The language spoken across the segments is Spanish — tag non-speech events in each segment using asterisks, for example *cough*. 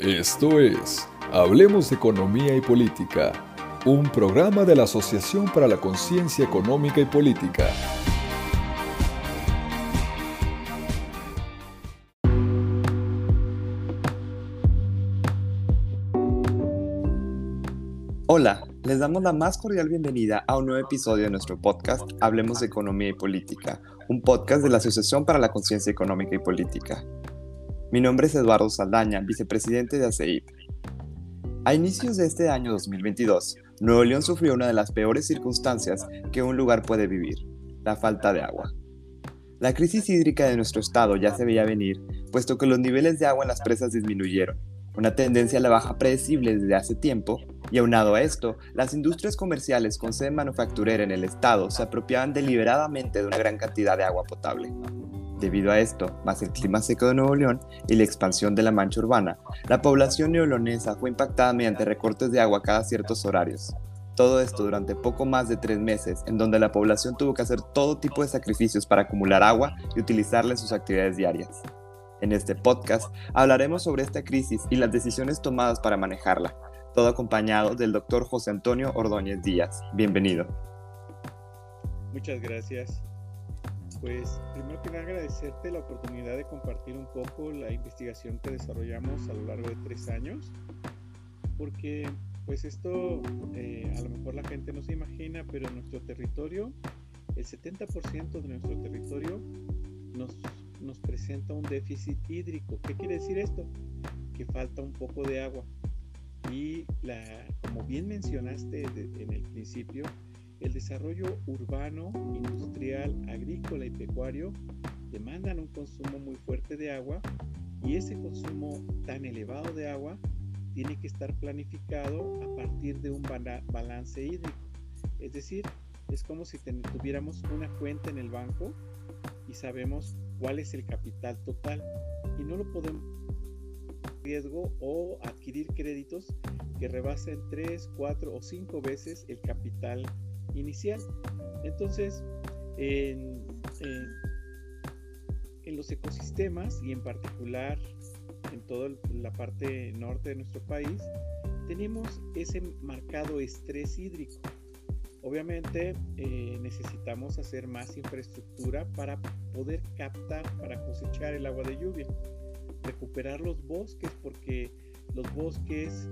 Esto es Hablemos de Economía y Política, un programa de la Asociación para la Conciencia Económica y Política. Hola, les damos la más cordial bienvenida a un nuevo episodio de nuestro podcast Hablemos de Economía y Política, un podcast de la Asociación para la Conciencia Económica y Política. Mi nombre es Eduardo Saldaña, vicepresidente de ACEIP. A inicios de este año 2022, Nuevo León sufrió una de las peores circunstancias que un lugar puede vivir, la falta de agua. La crisis hídrica de nuestro estado ya se veía venir, puesto que los niveles de agua en las presas disminuyeron, una tendencia a la baja predecible desde hace tiempo, y aunado a esto, las industrias comerciales con sede manufacturera en el estado se apropiaban deliberadamente de una gran cantidad de agua potable. Debido a esto, más el clima seco de Nuevo León y la expansión de la mancha urbana, la población neolonesa fue impactada mediante recortes de agua cada ciertos horarios. Todo esto durante poco más de tres meses, en donde la población tuvo que hacer todo tipo de sacrificios para acumular agua y utilizarla en sus actividades diarias. En este podcast hablaremos sobre esta crisis y las decisiones tomadas para manejarla, todo acompañado del doctor José Antonio Ordóñez Díaz. Bienvenido. Muchas gracias. Pues primero que nada agradecerte la oportunidad de compartir un poco la investigación que desarrollamos a lo largo de tres años, porque pues esto eh, a lo mejor la gente no se imagina, pero en nuestro territorio, el 70% de nuestro territorio nos, nos presenta un déficit hídrico. ¿Qué quiere decir esto? Que falta un poco de agua. Y la, como bien mencionaste en el principio, el desarrollo urbano, industrial, agrícola y pecuario demandan un consumo muy fuerte de agua y ese consumo tan elevado de agua tiene que estar planificado a partir de un balance hídrico. Es decir, es como si tuviéramos una cuenta en el banco y sabemos cuál es el capital total y no lo podemos riesgo o adquirir créditos que rebasen 3, 4 o 5 veces el capital inicial. Entonces, en, los ecosistemas y en particular en toda la parte norte de nuestro país, tenemos ese marcado estrés hídrico. Obviamente eh, necesitamos hacer más infraestructura para poder captar, para cosechar el agua de lluvia, recuperar los bosques, porque los bosques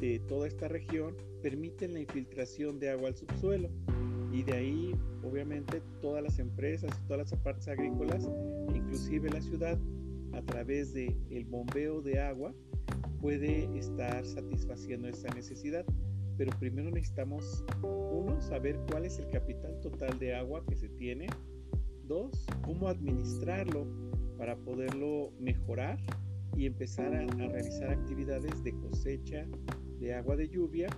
de toda esta región permiten la infiltración de agua al subsuelo y de ahí obviamente todas las empresas, todas las partes agrícolas, inclusive la ciudad, a través de el bombeo de agua puede estar satisfaciendo esa necesidad. Pero primero necesitamos, uno, saber cuál es el capital total de agua que se tiene. Dos, cómo administrarlo para poderlo mejorar y empezar a realizar actividades de cosecha de agua de lluvia.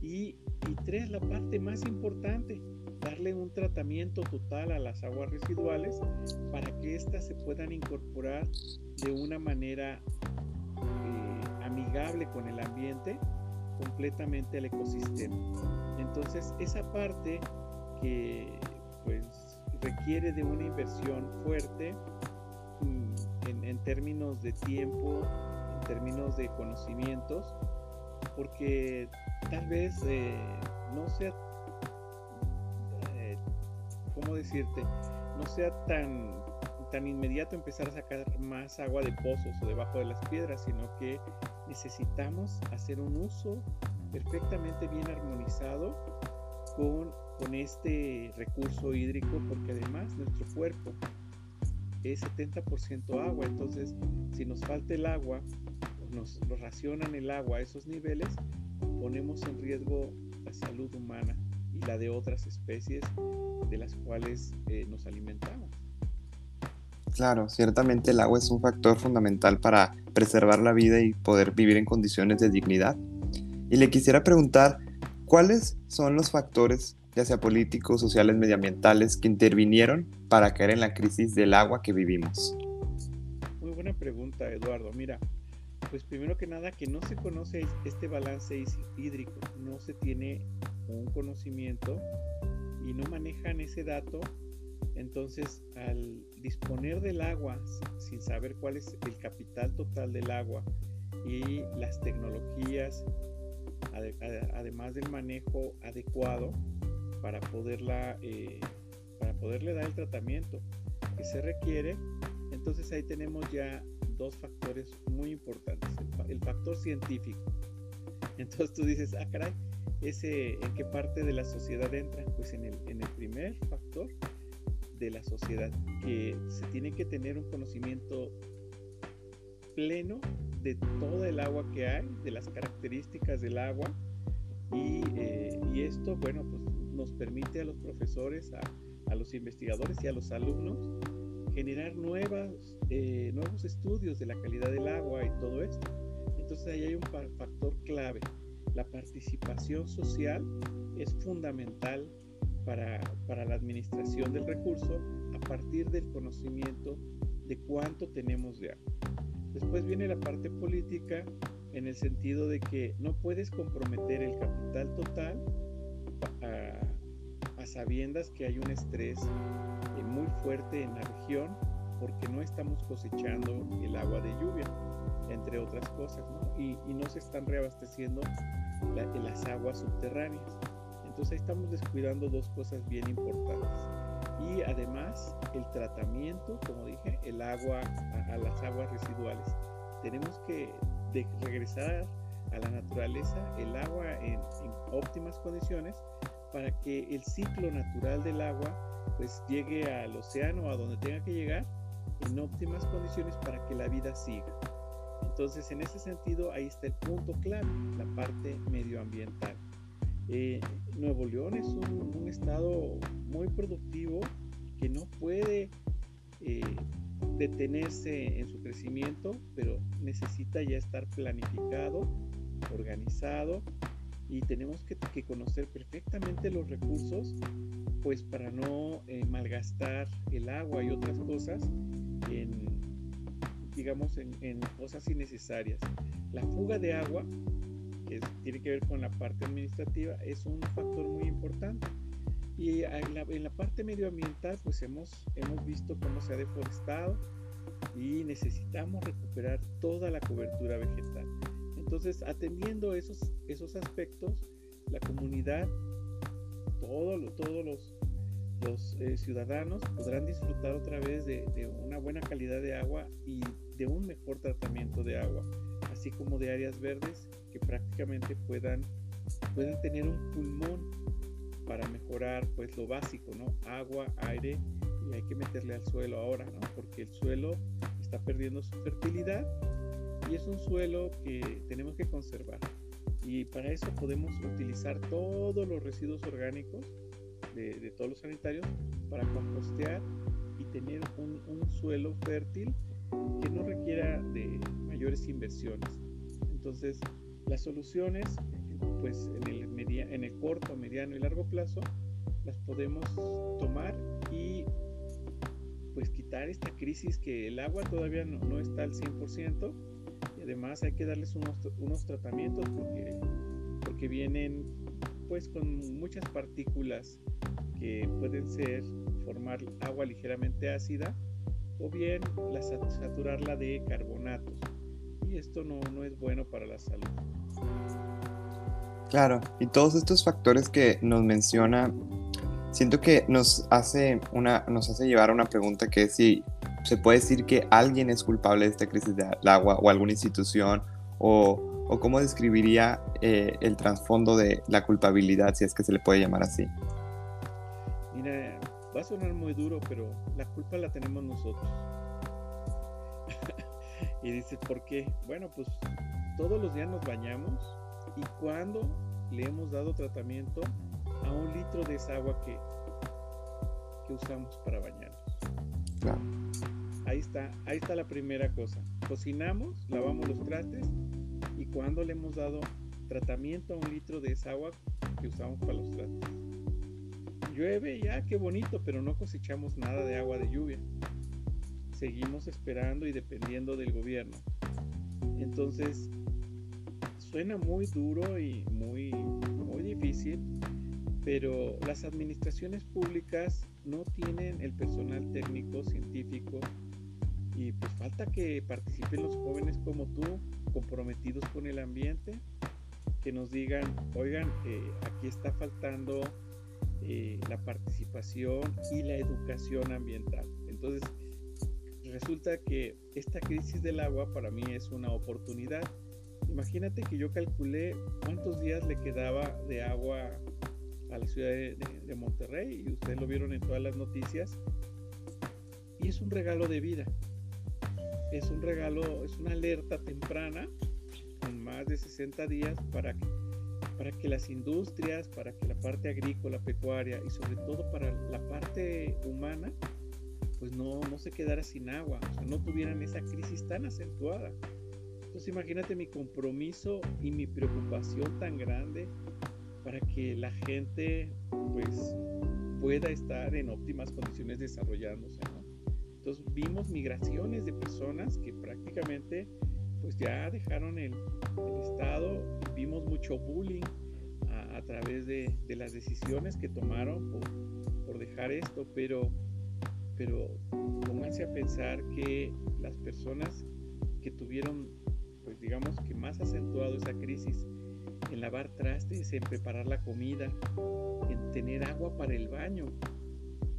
Y, y tres, la parte más importante, darle un tratamiento total a las aguas residuales para que éstas se puedan incorporar de una manera eh, amigable con el ambiente completamente al ecosistema. Entonces esa parte que pues requiere de una inversión fuerte mm, en, en términos de tiempo, en términos de conocimientos, porque tal vez eh, no sea, eh, ¿cómo decirte? No sea tan, tan inmediato empezar a sacar más agua de pozos o debajo de las piedras, sino que necesitamos hacer un uso perfectamente bien armonizado con, con este recurso hídrico, porque además nuestro cuerpo es 70% agua, entonces si nos falta el agua, nos, racionan el agua a esos niveles, ponemos en riesgo la salud humana y la de otras especies de las cuales eh, nos alimentamos. Claro, ciertamente el agua es un factor fundamental para preservar la vida y poder vivir en condiciones de dignidad. Y le quisiera preguntar, ¿cuáles son los factores, ya sea políticos, sociales, medioambientales, que intervinieron para caer en la crisis del agua que vivimos? Muy buena pregunta, Eduardo. Mira, pues primero que nada que no se conoce este balance hídrico, no se tiene un conocimiento y no manejan ese dato, entonces al disponer del agua sin saber cuál es el capital total del agua y las tecnologías, además del manejo adecuado para poderla eh, para poderle dar el tratamiento que se requiere. Entonces ahí tenemos ya dos factores muy importantes. El, factor científico. *laughs* Entonces tú dices, ah, caray, ese, ¿en qué parte de la sociedad entra? Pues en el, en el primer factor de la sociedad, que se tiene que tener un conocimiento pleno de todo el agua que hay, de las características del agua, y, eh, y esto, bueno, pues nos permite a los profesores, a, a los investigadores y a los alumnos generar nuevas, eh, nuevos estudios de la calidad del agua y todo esto. Entonces ahí hay un factor clave. La participación social es fundamental para, para la administración del recurso a partir del conocimiento de cuánto tenemos de agua. Después viene la parte política en el sentido de que no puedes comprometer el capital total a, sabiendas que hay un estrés muy fuerte en la región porque no estamos cosechando el agua de lluvia, entre otras cosas, y, no se están reabasteciendo las aguas subterráneas. Entonces estamos descuidando dos cosas bien importantes. Y además el tratamiento, como dije, el agua a, las aguas residuales. Tenemos que regresar a la naturaleza el agua en óptimas condiciones para que el ciclo natural del agua pues llegue al océano, a donde tenga que llegar, en óptimas condiciones para que la vida siga. Entonces, en ese sentido, ahí está el punto clave, la parte medioambiental. Eh, Nuevo León es un, estado muy productivo que no puede eh, detenerse en su crecimiento, pero necesita ya estar planificado, organizado y tenemos que, conocer perfectamente los recursos pues para no eh, malgastar el agua y otras cosas en digamos en, cosas innecesarias. La fuga de agua que tiene que ver con la parte administrativa es un factor muy importante. Y en la, en la parte medioambiental pues hemos hemos visto cómo se ha deforestado y necesitamos recuperar toda la cobertura vegetal. Entonces, atendiendo esos, esos aspectos, la comunidad, todos los, eh, ciudadanos podrán disfrutar otra vez de, una buena calidad de agua y de un mejor tratamiento de agua, así como de áreas verdes que prácticamente puedan, tener un pulmón para mejorar pues lo básico, ¿no? Agua, aire y hay que meterle al suelo ahora. Porque el suelo está perdiendo su fertilidad y es un suelo que tenemos que conservar. Y para eso podemos utilizar todos los residuos orgánicos de, todos los sanitarios para compostear y tener un, suelo fértil que no requiera de mayores inversiones. Entonces, las soluciones, pues en el, en el corto, mediano y largo plazo, las podemos tomar y pues quitar esta crisis que el agua todavía no, no está al 100%, además hay que darles unos, tratamientos porque, porque vienen pues con muchas partículas que pueden ser formar agua ligeramente ácida o bien la, saturarla de carbonatos y esto no, no es bueno para la salud. Claro, y todos estos factores que nos menciona, siento que nos hace, una, nos hace llevar a una pregunta que es si se puede decir que alguien es culpable de esta crisis del agua o alguna institución o, cómo describiría eh, el trasfondo de la culpabilidad, si es que se le puede llamar así. Mira, va a sonar muy duro, pero la culpa la tenemos nosotros. *laughs* y dices, ¿por qué? Bueno, pues todos los días nos bañamos y cuando le hemos dado tratamiento a un litro de esa agua que, que usamos para bañarnos. Ahí está, ahí está la primera cosa. Cocinamos, lavamos los trastes y cuando le hemos dado tratamiento a un litro de esa agua que usamos para los trastes. Llueve ya, qué bonito, pero no cosechamos nada de agua de lluvia. Seguimos esperando y dependiendo del gobierno. Entonces, suena muy duro y muy, muy difícil, pero las administraciones públicas no tienen el personal técnico, científico Y pues falta que participen los jóvenes como tú, comprometidos con el ambiente, que nos digan, oigan, eh, aquí está faltando eh, la participación y la educación ambiental. Entonces, resulta que esta crisis del agua para mí es una oportunidad. Imagínate que yo calculé cuántos días le quedaba de agua a la ciudad de, Monterrey y ustedes lo vieron en todas las noticias. Y es un regalo de vida. Es un regalo, es una alerta temprana con más de 60 días para que, para que las industrias, para que la parte agrícola, pecuaria y sobre todo para la parte humana, pues no, no se quedara sin agua, o sea, no tuvieran esa crisis tan acentuada. Entonces imagínate mi compromiso y mi preocupación tan grande para que la gente pues pueda estar en óptimas condiciones desarrollándose. Entonces vimos migraciones de personas que prácticamente pues ya dejaron el, estado, vimos mucho bullying a, través de, las decisiones que tomaron por, por dejar esto, pero, pero pónganse a pensar que las personas que tuvieron pues digamos que más acentuado esa crisis en lavar trastes, en preparar la comida, en tener agua para el baño.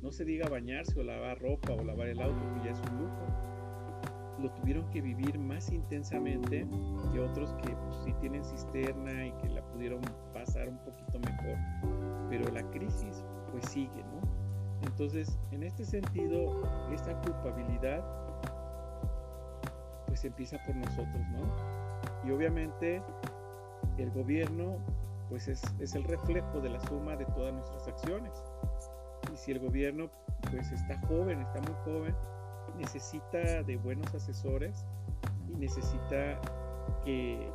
No se diga bañarse o lavar ropa o lavar el auto, que ya es un lujo. Lo tuvieron que vivir más intensamente que otros que pues, sí tienen cisterna y que la pudieron pasar un poquito mejor. Pero la crisis pues sigue, ¿no? Entonces, en este sentido, esta culpabilidad pues empieza por nosotros, ¿no? Y obviamente el gobierno pues es, el reflejo de la suma de todas nuestras acciones. Y si el gobierno pues está joven, está muy joven, necesita de buenos asesores y necesita que,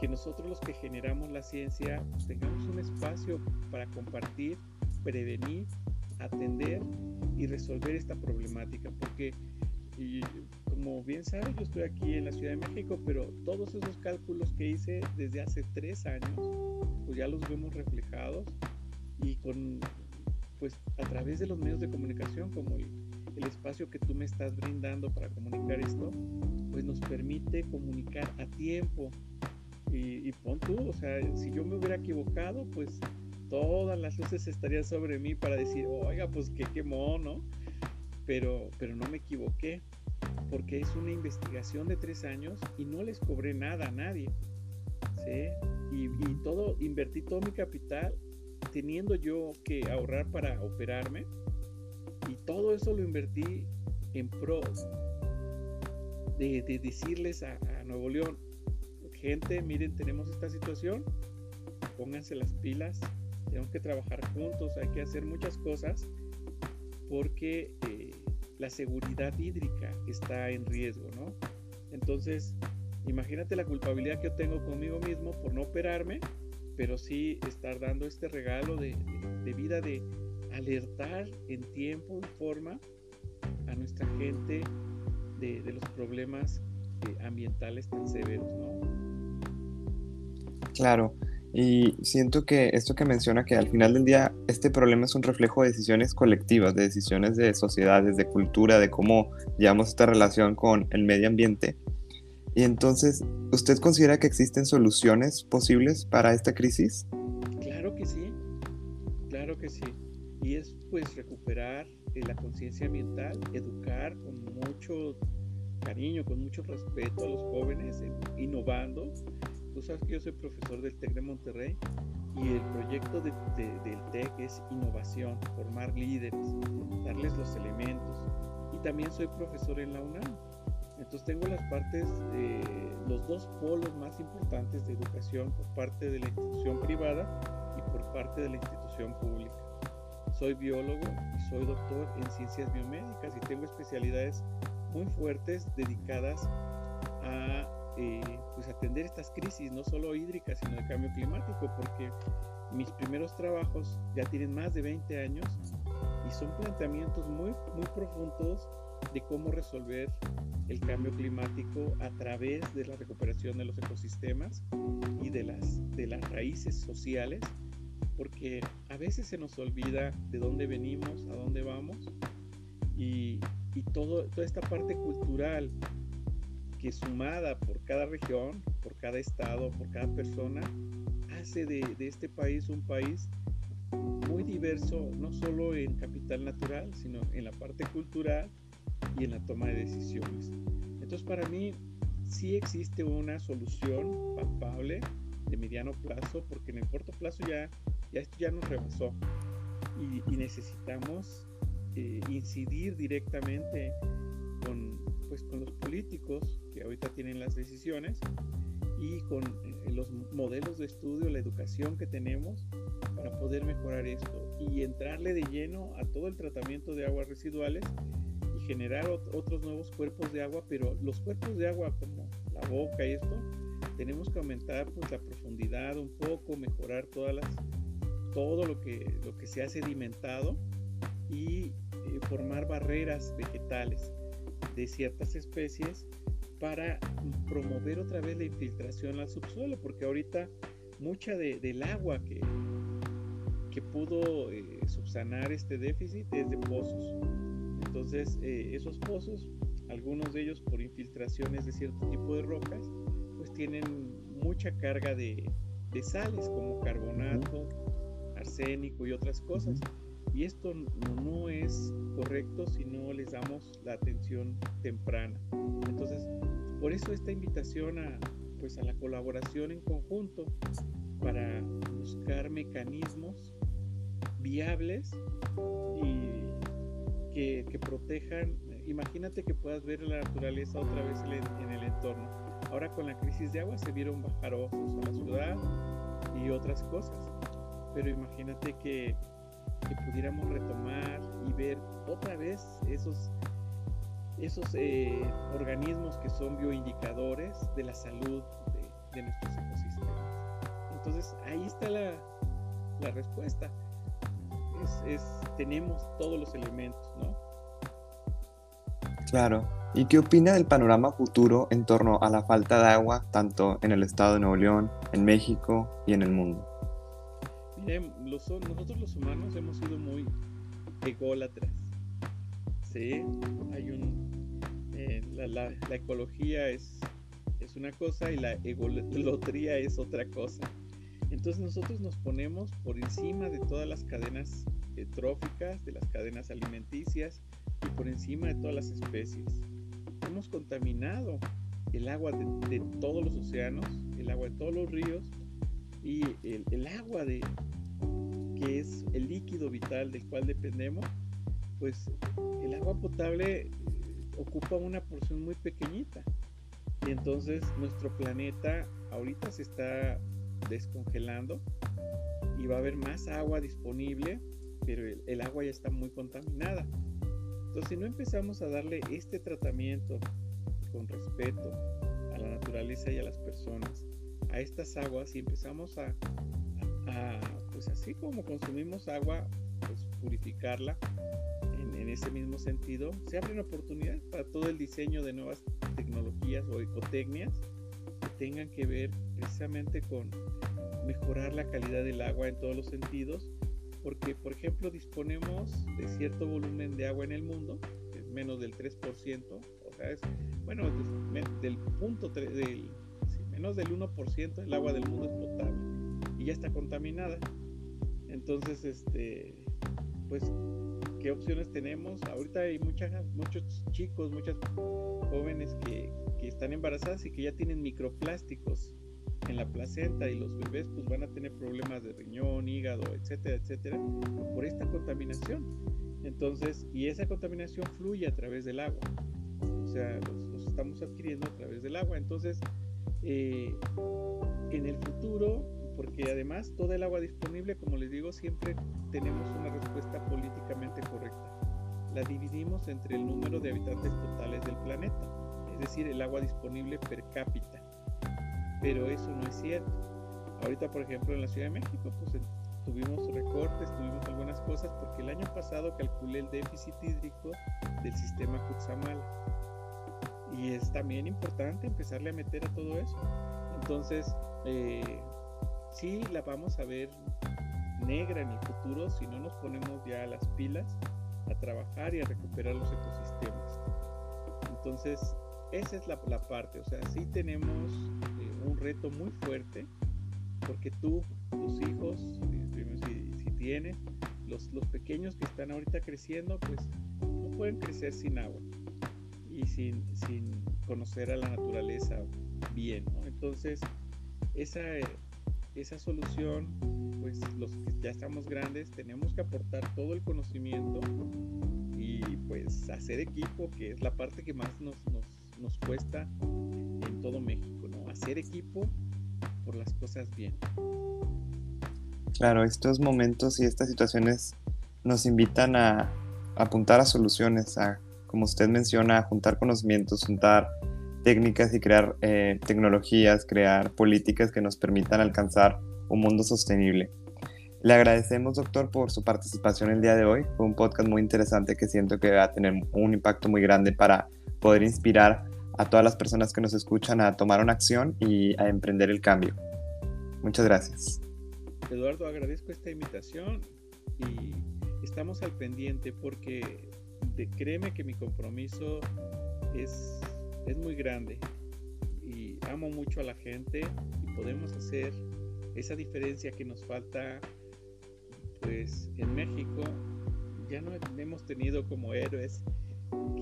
que nosotros los que generamos la ciencia pues, tengamos un espacio para compartir, prevenir, atender y resolver esta problemática. Porque como bien sabes, yo estoy aquí en la Ciudad de México, pero todos esos cálculos que hice desde hace tres años, pues ya los vemos reflejados y con, pues a través de los medios de comunicación, como el, espacio que tú me estás brindando para comunicar esto, pues nos permite comunicar a tiempo. Y, y pon tú, o sea, si yo me hubiera equivocado, pues todas las luces estarían sobre mí para decir, oiga, pues qué quemó, ¿no? Pero, pero no me equivoqué porque es una investigación de tres años y no les cobré nada a nadie. ¿sí? Y, todo, invertí todo mi capital teniendo yo que ahorrar para operarme y todo eso lo invertí en pro de, decirles a, a, Nuevo León, gente, miren, tenemos esta situación, pónganse las pilas, tenemos que trabajar juntos, hay que hacer muchas cosas porque eh, la seguridad hídrica está en riesgo, ¿no? Entonces, imagínate la culpabilidad que yo tengo conmigo mismo por no operarme, pero sí estar dando este regalo de, vida de alertar en tiempo y forma a nuestra gente de, los problemas eh, ambientales tan severos, ¿no? Claro, y siento que esto que menciona que al final del día este problema es un reflejo de decisiones colectivas, de decisiones de sociedades, de cultura, de cómo llevamos esta relación con el medio ambiente. Y entonces, ¿usted considera que existen soluciones posibles para esta crisis? Claro que sí, claro que sí. Y es pues recuperar eh, la conciencia ambiental, educar con mucho cariño, con mucho respeto a los jóvenes, innovando Tú sabes que yo soy profesor del TEC de Monterrey y el proyecto del TEC es innovación, formar líderes, darles los elementos. Y también soy profesor en la UNAM. Entonces tengo las partes, los dos polos más importantes de educación por parte de la institución privada y por parte de la institución pública. Soy biólogo y soy doctor en ciencias biomédicas y tengo especialidades muy fuertes dedicadas a eh, pues atender estas crisis, no solo hídricas, sino de cambio climático, porque mis primeros trabajos ya tienen más de 20 años y son planteamientos muy, muy profundos de cómo resolver el cambio climático a través de la recuperación de los ecosistemas y de las, de las raíces sociales, porque a veces se nos olvida de dónde venimos, a dónde vamos, y, y todo, toda esta parte cultural que sumada por cada región, por cada estado, por cada persona, hace de, de este país un país muy diverso, no solo en capital natural, sino en la parte cultural y en la toma de decisiones. Entonces para mí sí existe una solución palpable de mediano plazo, porque en el corto plazo ya, ya esto ya nos rebasó y, necesitamos eh, incidir directamente con, pues, con los políticos que ahorita tienen las decisiones y con eh, los modelos de estudio, la educación que tenemos para poder mejorar esto y entrarle de lleno a todo el tratamiento de aguas residuales y generar otros nuevos cuerpos de agua, pero los cuerpos de agua como la boca y esto, tenemos que aumentar pues la profundidad un poco, mejorar todas las todo lo que lo que se ha sedimentado y eh, formar barreras vegetales de ciertas especies para promover otra vez la infiltración al subsuelo, porque ahorita mucha del agua que, que pudo eh, subsanar este déficit es de pozos. Entonces, eh, esos pozos, algunos de ellos por infiltraciones de cierto tipo de rocas, pues tienen mucha carga de, de sales como carbonato, arsénico y otras cosas. Y esto no es correcto si no les damos la atención temprana. Entonces, por eso esta invitación a, pues, a la colaboración en conjunto para buscar mecanismos viables y que, protejan. Imagínate que puedas ver la naturaleza otra vez en el entorno. Ahora con la crisis de agua se vieron bajar ojos a la ciudad y otras cosas. Pero imagínate que que pudiéramos retomar y ver otra vez esos, esos eh, organismos que son bioindicadores de la salud de, nuestros ecosistemas. Entonces ahí está la, la respuesta. Es, tenemos todos los elementos, ¿no? Claro. ¿Y qué opina del panorama futuro en torno a la falta de agua, tanto en el estado de Nuevo León, en México y en el mundo? Nosotros los humanos hemos sido muy ególatras. Sí, hay un. Eh, la, ecología es, es una cosa y la egolatría es otra cosa. Entonces nosotros nos ponemos por encima de todas las cadenas eh, tróficas, de las cadenas alimenticias y por encima de todas las especies. Hemos contaminado el agua de, todos los océanos, el agua de todos los ríos y el agua de, que es el líquido vital del cual dependemos, pues el agua potable eh, ocupa una porción muy pequeñita. Y entonces nuestro planeta ahorita se está descongelando y va a haber más agua disponible, pero el, agua ya está muy contaminada. Entonces si no empezamos a darle este tratamiento con respeto a la naturaleza y a las personas, a estas aguas y empezamos a pues así como consumimos agua, pues purificarla en, ese mismo sentido, se abren oportunidades para todo el diseño de nuevas tecnologías o ecotecnias que tengan que ver precisamente con mejorar la calidad del agua en todos los sentidos, porque por ejemplo disponemos de cierto volumen de agua en el mundo, es menos del 3%, o sea, es, bueno, del punto del, menos del 1% del agua del mundo es potable y ya está contaminada. Entonces, este, pues, ¿qué opciones tenemos? Ahorita hay muchas, muchos chicos, muchas jóvenes que, que están embarazadas y que ya tienen microplásticos en la placenta y los bebés pues van a tener problemas de riñón, hígado, etcétera, etcétera, por esta contaminación. Entonces, y esa contaminación fluye a través del agua. O sea, los, estamos adquiriendo a través del agua. Entonces, eh, en el futuro, porque además toda el agua disponible, como les digo, siempre tenemos una respuesta políticamente correcta. La dividimos entre el número de habitantes totales del planeta, es decir, el agua disponible per cápita. Pero eso no es cierto. Ahorita, por ejemplo, en la Ciudad de México, pues tuvimos recortes, tuvimos algunas cosas, porque el año pasado calculé el déficit hídrico del sistema Cutzamala. Y es también importante empezarle a meter a todo eso. Entonces, eh, sí la vamos a ver negra en el futuro si no nos ponemos ya las pilas a trabajar y a recuperar los ecosistemas. Entonces, esa es la, parte, o sea, sí tenemos eh, un reto muy fuerte, porque tú, tus hijos, eh, si, si tienes, los, los pequeños que están ahorita creciendo, pues no pueden crecer sin agua y sin, sin conocer a la naturaleza bien, ¿no? Entonces, esa, esa solución, pues los que ya estamos grandes tenemos que aportar todo el conocimiento y pues hacer equipo, que es la parte que más nos, nos, nos cuesta en todo México, ¿no? Hacer equipo por las cosas bien. Claro, estos momentos y estas situaciones nos invitan a apuntar a soluciones, a, como usted menciona, juntar conocimientos, juntar técnicas y crear eh, tecnologías, crear políticas que nos permitan alcanzar un mundo sostenible. Le agradecemos, doctor, por su participación el día de hoy. Fue un podcast muy interesante que siento que va a tener un impacto muy grande para poder inspirar a todas las personas que nos escuchan a tomar una acción y a emprender el cambio. Muchas gracias. Eduardo, agradezco esta invitación y estamos al pendiente porque de, créeme que mi compromiso es, es muy grande y amo mucho a la gente y podemos hacer esa diferencia que nos falta pues en México. Ya no hemos tenido como héroes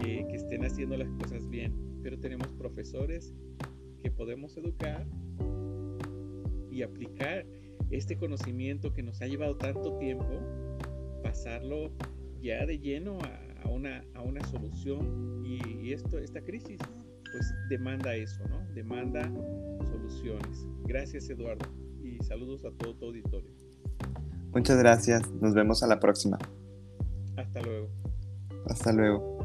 que, que, estén haciendo las cosas bien, pero tenemos profesores que podemos educar y aplicar este conocimiento que nos ha llevado tanto tiempo, pasarlo ya de lleno a, una, a una, solución y, esto, esta crisis pues demanda eso, ¿no? Demanda soluciones. Gracias Eduardo y saludos a todo tu auditorio. Muchas gracias, nos vemos a la próxima. Hasta luego. Hasta luego.